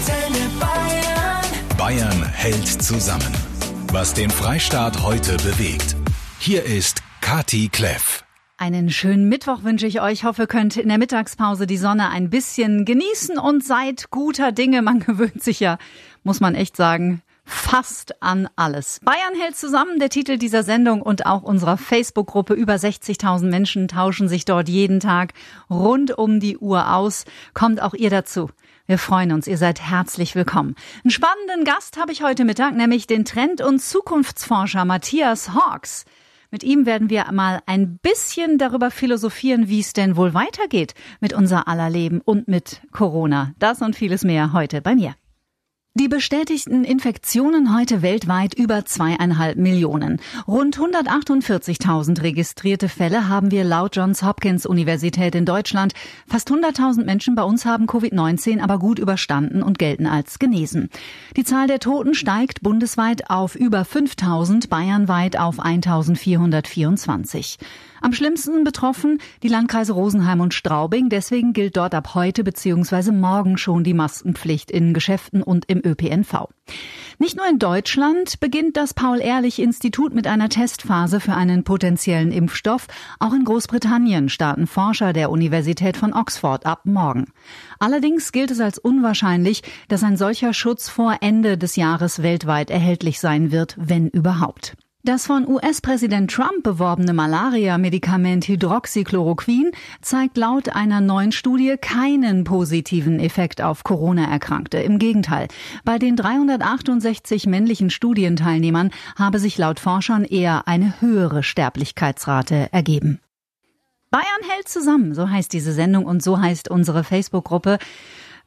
Antenne Bayern. Bayern hält zusammen. Was den Freistaat heute bewegt. Hier ist Kati Kleff. Einen schönen Mittwoch wünsche ich euch. Hoffe, könnt in der Mittagspause die Sonne ein bisschen genießen und seid guter Dinge. Man gewöhnt sich ja, muss man echt sagen, fast an alles. Bayern hält zusammen, der Titel dieser Sendung und auch unserer Facebook-Gruppe. Über 60.000 Menschen tauschen sich dort jeden Tag rund um die Uhr aus. Kommt auch ihr dazu. Wir freuen uns, ihr seid herzlich willkommen. Einen spannenden Gast habe ich heute Mittag, nämlich den Trend- und Zukunftsforscher Matthias Hawks. Mit ihm werden wir mal ein bisschen darüber philosophieren, wie es denn wohl weitergeht mit unser aller Leben und mit Corona. Das und vieles mehr heute bei mir. Die bestätigten Infektionen heute weltweit über zweieinhalb Millionen. Rund 148.000 registrierte Fälle haben wir laut Johns Hopkins Universität in Deutschland. Fast 100.000 Menschen bei uns haben Covid-19 aber gut überstanden und gelten als genesen. Die Zahl der Toten steigt bundesweit auf über 5.000, bayernweit auf 1.424. Am schlimmsten betroffen die Landkreise Rosenheim und Straubing. Deswegen gilt dort ab heute bzw. morgen schon die Maskenpflicht in Geschäften und im ÖPNV. Nicht nur in Deutschland beginnt das Paul-Ehrlich-Institut mit einer Testphase für einen potenziellen Impfstoff. Auch in Großbritannien starten Forscher der Universität von Oxford ab morgen. Allerdings gilt es als unwahrscheinlich, dass ein solcher Schutz vor Ende des Jahres weltweit erhältlich sein wird, wenn überhaupt. Das von US-Präsident Trump beworbene Malaria-Medikament Hydroxychloroquin zeigt laut einer neuen Studie keinen positiven Effekt auf Corona-Erkrankte. Im Gegenteil, bei den 368 männlichen Studienteilnehmern habe sich laut Forschern eher eine höhere Sterblichkeitsrate ergeben. Bayern hält zusammen, so heißt diese Sendung und so heißt unsere Facebook-Gruppe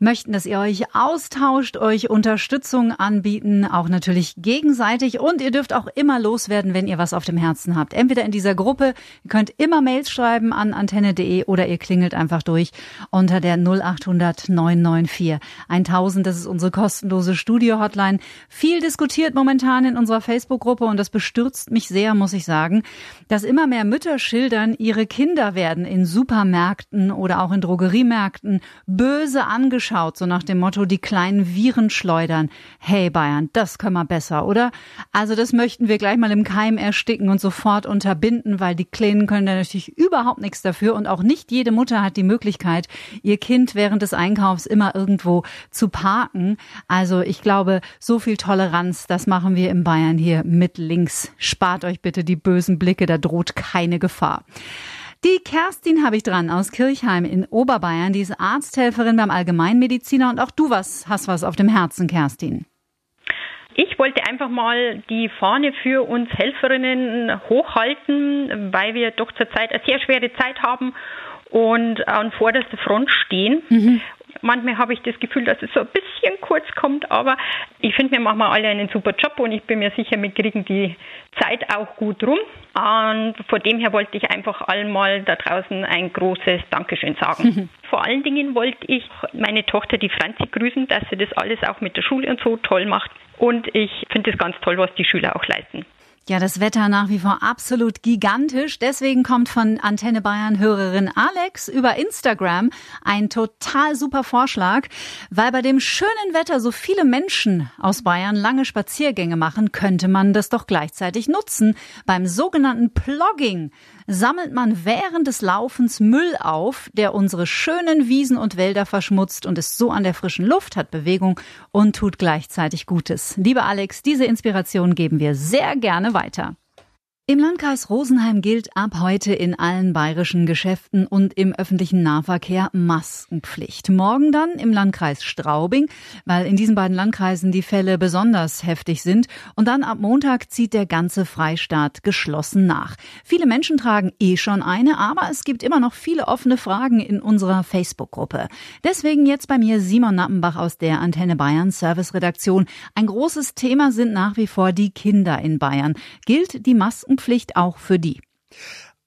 möchten, dass ihr euch austauscht, euch Unterstützung anbieten, auch natürlich gegenseitig. Und ihr dürft auch immer loswerden, wenn ihr was auf dem Herzen habt. Entweder in dieser Gruppe, ihr könnt immer Mails schreiben an antenne.de oder ihr klingelt einfach durch unter der 0800 994 1000. Das ist unsere kostenlose Studio-Hotline. Viel diskutiert momentan in unserer Facebook-Gruppe und das bestürzt mich sehr, muss ich sagen, dass immer mehr Mütter schildern, ihre Kinder werden in Supermärkten oder auch in Drogeriemärkten böse angeschaut angeschaut, so nach dem Motto, die kleinen Viren schleudern. Hey Bayern, das können wir besser, oder? Also das möchten wir gleich mal im Keim ersticken und sofort unterbinden, weil die Kleinen können da natürlich überhaupt nichts dafür und auch nicht jede Mutter hat die Möglichkeit, ihr Kind während des Einkaufs immer irgendwo zu parken. Also ich glaube, so viel Toleranz, das machen wir in Bayern hier mit links. Spart euch bitte die bösen Blicke, da droht keine Gefahr. Die Kerstin habe ich dran aus Kirchheim in Oberbayern. Die ist Arzthelferin beim Allgemeinmediziner und auch du was, hast was auf dem Herzen, Kerstin. Ich wollte einfach mal die Fahne für uns Helferinnen hochhalten, weil wir doch zurzeit eine sehr schwere Zeit haben und an vorderster Front stehen. Mhm. Manchmal habe ich das Gefühl, dass es so ein bisschen kurz kommt, aber ich finde, wir machen alle einen super Job und ich bin mir sicher, wir kriegen die Zeit auch gut rum. Und von dem her wollte ich einfach allen mal da draußen ein großes Dankeschön sagen. Mhm. Vor allen Dingen wollte ich meine Tochter, die Franzi, grüßen, dass sie das alles auch mit der Schule und so toll macht. Und ich finde es ganz toll, was die Schüler auch leisten. Ja, das Wetter nach wie vor absolut gigantisch. Deswegen kommt von Antenne Bayern Hörerin Alex über Instagram ein total super Vorschlag, weil bei dem schönen Wetter so viele Menschen aus Bayern lange Spaziergänge machen, könnte man das doch gleichzeitig nutzen beim sogenannten Plogging sammelt man während des Laufens Müll auf, der unsere schönen Wiesen und Wälder verschmutzt und ist so an der frischen Luft, hat Bewegung und tut gleichzeitig Gutes. Liebe Alex, diese Inspiration geben wir sehr gerne weiter. Im Landkreis Rosenheim gilt ab heute in allen bayerischen Geschäften und im öffentlichen Nahverkehr Maskenpflicht. Morgen dann im Landkreis Straubing, weil in diesen beiden Landkreisen die Fälle besonders heftig sind. Und dann ab Montag zieht der ganze Freistaat geschlossen nach. Viele Menschen tragen eh schon eine, aber es gibt immer noch viele offene Fragen in unserer Facebook-Gruppe. Deswegen jetzt bei mir Simon Nappenbach aus der Antenne Bayern Service-Redaktion. Ein großes Thema sind nach wie vor die Kinder in Bayern. Gilt die Masken Maskenpflicht auch für die?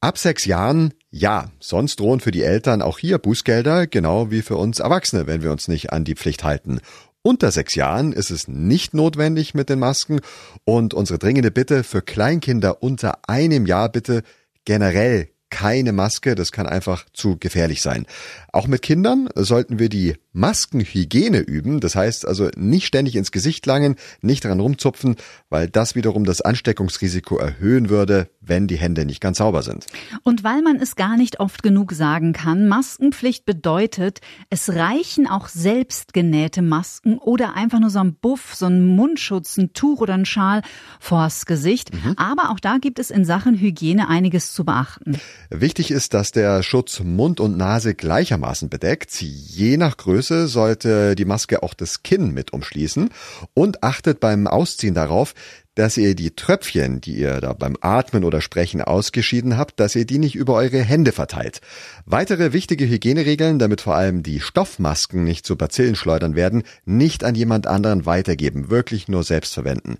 Ab sechs Jahren ja, sonst drohen für die Eltern auch hier Bußgelder, genau wie für uns Erwachsene, wenn wir uns nicht an die Pflicht halten. Unter sechs Jahren ist es nicht notwendig mit den Masken und unsere dringende Bitte für Kleinkinder unter einem Jahr bitte generell keine Maske, das kann einfach zu gefährlich sein. Auch mit Kindern sollten wir die Maskenhygiene üben, das heißt also nicht ständig ins Gesicht langen, nicht dran rumzupfen, weil das wiederum das Ansteckungsrisiko erhöhen würde, wenn die Hände nicht ganz sauber sind. Und weil man es gar nicht oft genug sagen kann, Maskenpflicht bedeutet, es reichen auch selbstgenähte Masken oder einfach nur so ein Buff, so ein Mundschutz, ein Tuch oder ein Schal vors Gesicht. Mhm. Aber auch da gibt es in Sachen Hygiene einiges zu beachten. Wichtig ist, dass der Schutz Mund und Nase gleichermaßen bedeckt. Je nach Größe sollte die Maske auch das Kinn mit umschließen und achtet beim Ausziehen darauf, dass ihr die Tröpfchen, die ihr da beim Atmen oder Sprechen ausgeschieden habt, dass ihr die nicht über eure Hände verteilt. Weitere wichtige Hygieneregeln, damit vor allem die Stoffmasken nicht zu Bazillen schleudern werden, nicht an jemand anderen weitergeben, wirklich nur selbst verwenden.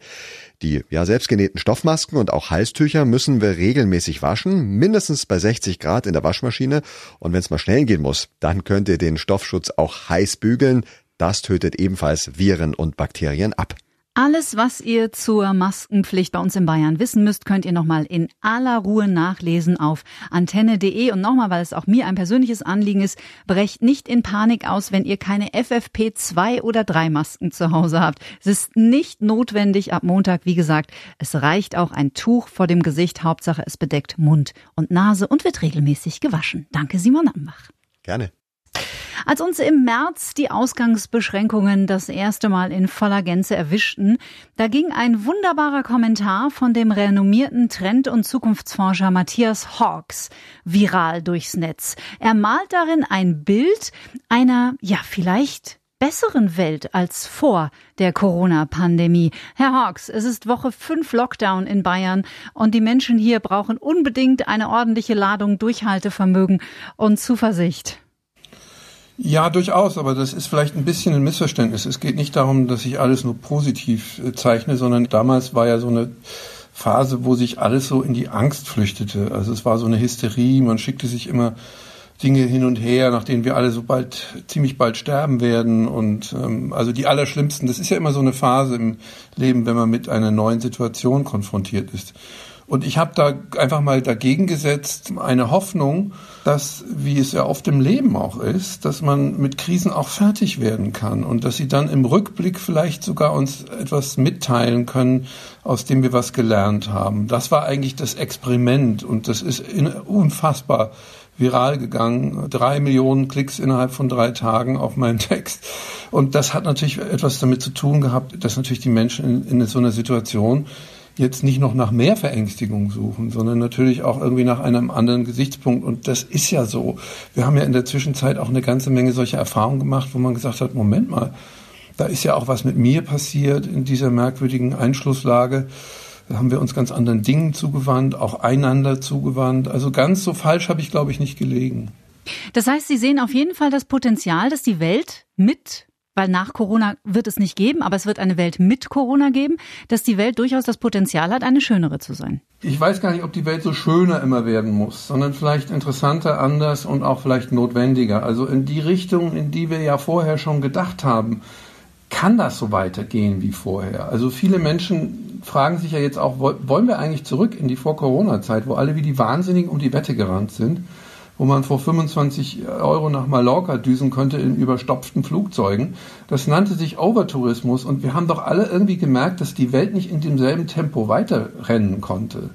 Die ja selbstgenähten Stoffmasken und auch Halstücher müssen wir regelmäßig waschen, mindestens bei 60 Grad in der Waschmaschine. Und wenn es mal schnell gehen muss, dann könnt ihr den Stoffschutz auch heiß bügeln. Das tötet ebenfalls Viren und Bakterien ab. Alles, was ihr zur Maskenpflicht bei uns in Bayern wissen müsst, könnt ihr nochmal in aller Ruhe nachlesen auf antenne.de. Und nochmal, weil es auch mir ein persönliches Anliegen ist, brecht nicht in Panik aus, wenn ihr keine FFP2 oder 3 Masken zu Hause habt. Es ist nicht notwendig ab Montag, wie gesagt. Es reicht auch ein Tuch vor dem Gesicht. Hauptsache, es bedeckt Mund und Nase und wird regelmäßig gewaschen. Danke, Simon Ambach. Gerne. Als uns im März die Ausgangsbeschränkungen das erste Mal in voller Gänze erwischten, da ging ein wunderbarer Kommentar von dem renommierten Trend- und Zukunftsforscher Matthias Hawks viral durchs Netz. Er malt darin ein Bild einer, ja, vielleicht besseren Welt als vor der Corona-Pandemie. Herr Hawks, es ist Woche 5 Lockdown in Bayern und die Menschen hier brauchen unbedingt eine ordentliche Ladung Durchhaltevermögen und Zuversicht. Ja, durchaus, aber das ist vielleicht ein bisschen ein Missverständnis. Es geht nicht darum, dass ich alles nur positiv äh, zeichne, sondern damals war ja so eine Phase, wo sich alles so in die Angst flüchtete. Also es war so eine Hysterie, man schickte sich immer Dinge hin und her, nach denen wir alle so bald, ziemlich bald sterben werden. Und ähm, also die allerschlimmsten, das ist ja immer so eine Phase im Leben, wenn man mit einer neuen Situation konfrontiert ist. Und ich habe da einfach mal dagegen gesetzt, eine Hoffnung, dass, wie es ja oft im Leben auch ist, dass man mit Krisen auch fertig werden kann und dass sie dann im Rückblick vielleicht sogar uns etwas mitteilen können, aus dem wir was gelernt haben. Das war eigentlich das Experiment und das ist unfassbar viral gegangen. Drei Millionen Klicks innerhalb von drei Tagen auf meinen Text. Und das hat natürlich etwas damit zu tun gehabt, dass natürlich die Menschen in, in so einer Situation jetzt nicht noch nach mehr Verängstigung suchen, sondern natürlich auch irgendwie nach einem anderen Gesichtspunkt. Und das ist ja so. Wir haben ja in der Zwischenzeit auch eine ganze Menge solcher Erfahrungen gemacht, wo man gesagt hat, Moment mal, da ist ja auch was mit mir passiert in dieser merkwürdigen Einschlusslage. Da haben wir uns ganz anderen Dingen zugewandt, auch einander zugewandt. Also ganz so falsch habe ich, glaube ich, nicht gelegen. Das heißt, Sie sehen auf jeden Fall das Potenzial, dass die Welt mit weil nach Corona wird es nicht geben, aber es wird eine Welt mit Corona geben, dass die Welt durchaus das Potenzial hat, eine schönere zu sein. Ich weiß gar nicht, ob die Welt so schöner immer werden muss, sondern vielleicht interessanter, anders und auch vielleicht notwendiger. Also in die Richtung, in die wir ja vorher schon gedacht haben, kann das so weitergehen wie vorher? Also viele Menschen fragen sich ja jetzt auch, wollen wir eigentlich zurück in die Vor-Corona-Zeit, wo alle wie die Wahnsinnigen um die Wette gerannt sind? Wo man vor 25 Euro nach Mallorca düsen konnte in überstopften Flugzeugen. Das nannte sich Overtourismus und wir haben doch alle irgendwie gemerkt, dass die Welt nicht in demselben Tempo weiterrennen konnte.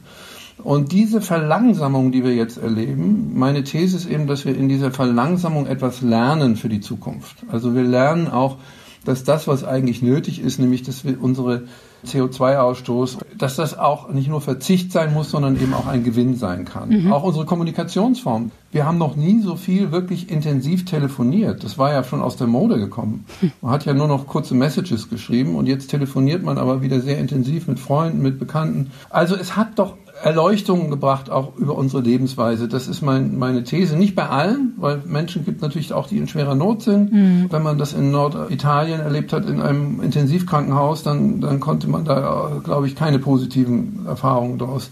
Und diese Verlangsamung, die wir jetzt erleben, meine These ist eben, dass wir in dieser Verlangsamung etwas lernen für die Zukunft. Also wir lernen auch, dass das, was eigentlich nötig ist, nämlich dass wir unsere CO2-Ausstoß, dass das auch nicht nur Verzicht sein muss, sondern eben auch ein Gewinn sein kann. Mhm. Auch unsere Kommunikationsform. Wir haben noch nie so viel wirklich intensiv telefoniert. Das war ja schon aus der Mode gekommen. Man hat ja nur noch kurze Messages geschrieben und jetzt telefoniert man aber wieder sehr intensiv mit Freunden, mit Bekannten. Also es hat doch Erleuchtungen gebracht, auch über unsere Lebensweise. Das ist mein, meine These. Nicht bei allen, weil Menschen gibt natürlich auch, die in schwerer Not sind. Mhm. Wenn man das in Norditalien erlebt hat, in einem Intensivkrankenhaus, dann, dann konnte man da, glaube ich, keine positiven Erfahrungen daraus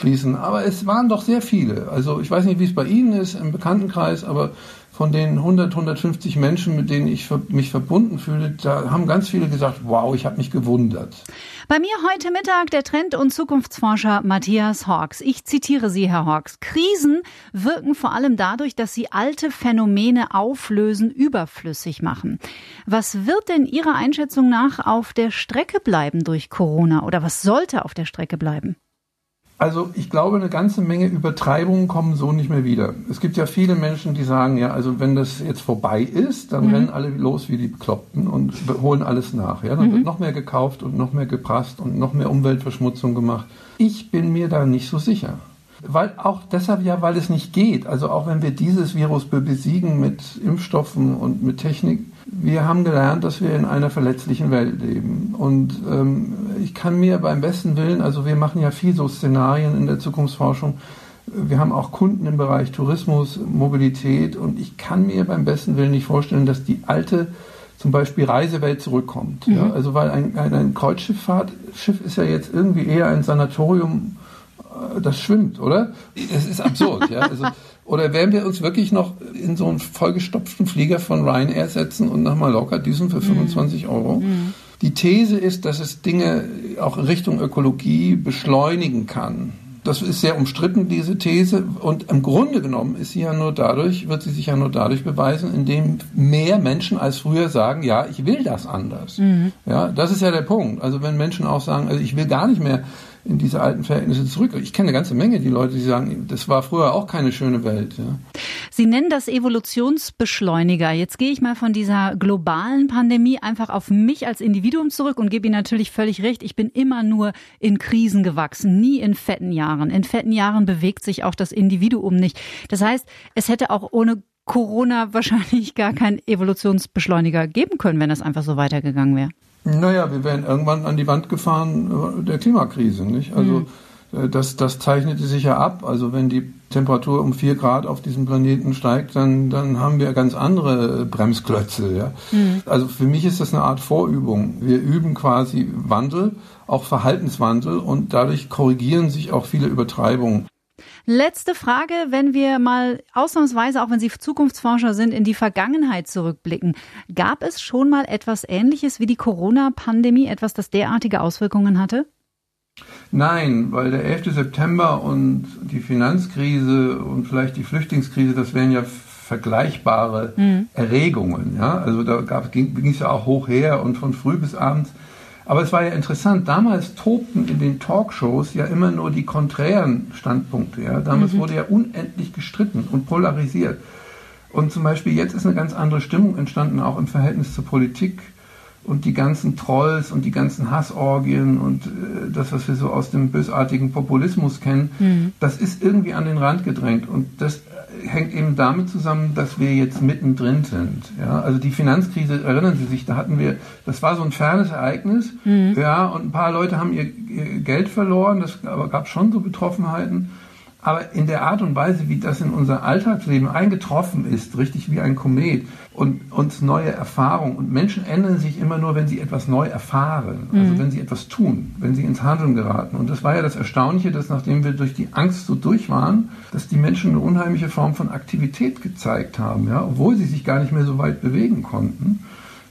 schließen. Aber es waren doch sehr viele. Also ich weiß nicht, wie es bei Ihnen ist im Bekanntenkreis, aber von den 100, 150 Menschen, mit denen ich mich verbunden fühle, da haben ganz viele gesagt, wow, ich habe mich gewundert. Bei mir heute Mittag der Trend- und Zukunftsforscher Matthias Hawks. Ich zitiere Sie, Herr Hawks. Krisen wirken vor allem dadurch, dass sie alte Phänomene auflösen, überflüssig machen. Was wird denn Ihrer Einschätzung nach auf der Strecke bleiben durch Corona oder was sollte auf der Strecke bleiben? Also ich glaube, eine ganze Menge Übertreibungen kommen so nicht mehr wieder. Es gibt ja viele Menschen, die sagen, ja, also wenn das jetzt vorbei ist, dann mhm. rennen alle los wie die Bekloppten und holen alles nach. Ja, dann mhm. wird noch mehr gekauft und noch mehr geprasst und noch mehr Umweltverschmutzung gemacht. Ich bin mir da nicht so sicher. Weil auch deshalb ja, weil es nicht geht. Also auch wenn wir dieses Virus besiegen mit Impfstoffen und mit Technik, wir haben gelernt, dass wir in einer verletzlichen Welt leben. Und ähm, ich kann mir beim besten Willen, also wir machen ja viel so Szenarien in der Zukunftsforschung, wir haben auch Kunden im Bereich Tourismus, Mobilität und ich kann mir beim besten Willen nicht vorstellen, dass die alte zum Beispiel Reisewelt zurückkommt. Mhm. Ja, also weil ein, ein, ein Kreuzschifffahrt-Schiff ist ja jetzt irgendwie eher ein Sanatorium, das schwimmt, oder? Es ist absurd, ja. Also oder werden wir uns wirklich noch in so einen vollgestopften Flieger von Ryanair setzen und nach Mallorca düsen für 25 mhm. Euro? Mhm. Die These ist, dass es Dinge auch in Richtung Ökologie beschleunigen kann. Das ist sehr umstritten, diese These. Und im Grunde genommen ist sie ja nur dadurch, wird sie sich ja nur dadurch beweisen, indem mehr Menschen als früher sagen, ja, ich will das anders. Mhm. Ja, das ist ja der Punkt. Also wenn Menschen auch sagen, also ich will gar nicht mehr in diese alten Verhältnisse zurück. Ich kenne eine ganze Menge, die Leute, die sagen, das war früher auch keine schöne Welt. Ja. Sie nennen das Evolutionsbeschleuniger. Jetzt gehe ich mal von dieser globalen Pandemie einfach auf mich als Individuum zurück und gebe Ihnen natürlich völlig recht. Ich bin immer nur in Krisen gewachsen, nie in fetten Jahren. In fetten Jahren bewegt sich auch das Individuum nicht. Das heißt, es hätte auch ohne Corona wahrscheinlich gar keinen Evolutionsbeschleuniger geben können, wenn das einfach so weitergegangen wäre. Naja, wir wären irgendwann an die Wand gefahren äh, der Klimakrise, nicht? Also mhm. das, das zeichnete sich ja ab. Also wenn die Temperatur um vier Grad auf diesem Planeten steigt, dann, dann haben wir ganz andere Bremsklötze. Ja? Mhm. Also für mich ist das eine Art Vorübung. Wir üben quasi Wandel, auch Verhaltenswandel und dadurch korrigieren sich auch viele Übertreibungen. Letzte Frage, wenn wir mal ausnahmsweise, auch wenn Sie Zukunftsforscher sind, in die Vergangenheit zurückblicken. Gab es schon mal etwas Ähnliches wie die Corona-Pandemie, etwas, das derartige Auswirkungen hatte? Nein, weil der 11. September und die Finanzkrise und vielleicht die Flüchtlingskrise, das wären ja vergleichbare mhm. Erregungen. Ja? Also da ging es ja auch hoch her und von früh bis abends aber es war ja interessant, damals tobten in den Talkshows ja immer nur die konträren Standpunkte. Ja? Damals mhm. wurde ja unendlich gestritten und polarisiert. Und zum Beispiel jetzt ist eine ganz andere Stimmung entstanden, auch im Verhältnis zur Politik und die ganzen Trolls und die ganzen Hassorgien und äh, das, was wir so aus dem bösartigen Populismus kennen, mhm. das ist irgendwie an den Rand gedrängt. Und das hängt eben damit zusammen, dass wir jetzt mittendrin sind. Ja, also die Finanzkrise, erinnern Sie sich, da hatten wir, das war so ein fernes Ereignis, mhm. ja, und ein paar Leute haben ihr, ihr Geld verloren, das aber gab schon so Betroffenheiten. Aber in der Art und Weise, wie das in unser Alltagsleben eingetroffen ist, richtig wie ein Komet und uns neue Erfahrungen und Menschen ändern sich immer nur, wenn sie etwas neu erfahren, also mhm. wenn sie etwas tun, wenn sie ins Handeln geraten. Und das war ja das Erstaunliche, dass nachdem wir durch die Angst so durch waren, dass die Menschen eine unheimliche Form von Aktivität gezeigt haben, ja, obwohl sie sich gar nicht mehr so weit bewegen konnten,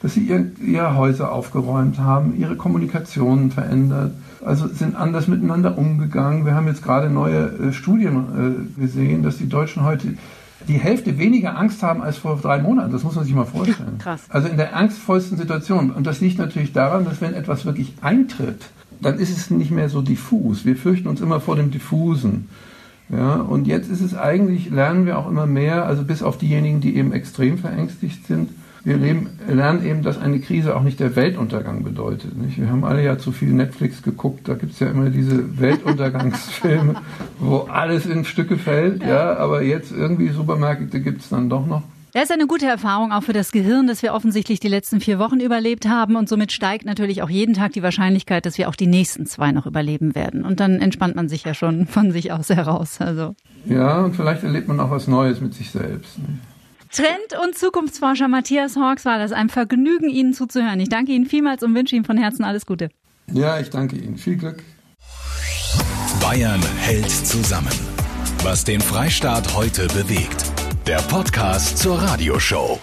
dass sie ihr, ihre Häuser aufgeräumt haben, ihre Kommunikationen verändert also sind anders miteinander umgegangen. Wir haben jetzt gerade neue äh, Studien äh, gesehen, dass die Deutschen heute die Hälfte weniger Angst haben als vor drei Monaten. Das muss man sich mal vorstellen. Krass. Also in der angstvollsten Situation. Und das liegt natürlich daran, dass wenn etwas wirklich eintritt, dann ist es nicht mehr so diffus. Wir fürchten uns immer vor dem Diffusen. Ja, und jetzt ist es eigentlich, lernen wir auch immer mehr, also bis auf diejenigen, die eben extrem verängstigt sind, wir leben, lernen eben, dass eine Krise auch nicht der Weltuntergang bedeutet. Nicht? Wir haben alle ja zu viel Netflix geguckt, da gibt es ja immer diese Weltuntergangsfilme, wo alles in Stücke fällt, ja, aber jetzt irgendwie Supermärkte gibt es dann doch noch. Das ist eine gute Erfahrung auch für das Gehirn, dass wir offensichtlich die letzten vier Wochen überlebt haben und somit steigt natürlich auch jeden Tag die Wahrscheinlichkeit, dass wir auch die nächsten zwei noch überleben werden. Und dann entspannt man sich ja schon von sich aus heraus. Also. Ja, und vielleicht erlebt man auch was Neues mit sich selbst. Nicht? Trend- und Zukunftsforscher Matthias Hawks war das. Ein Vergnügen, Ihnen zuzuhören. Ich danke Ihnen vielmals und wünsche Ihnen von Herzen alles Gute. Ja, ich danke Ihnen. Viel Glück. Bayern hält zusammen. Was den Freistaat heute bewegt. der Podcast zur Radioshow.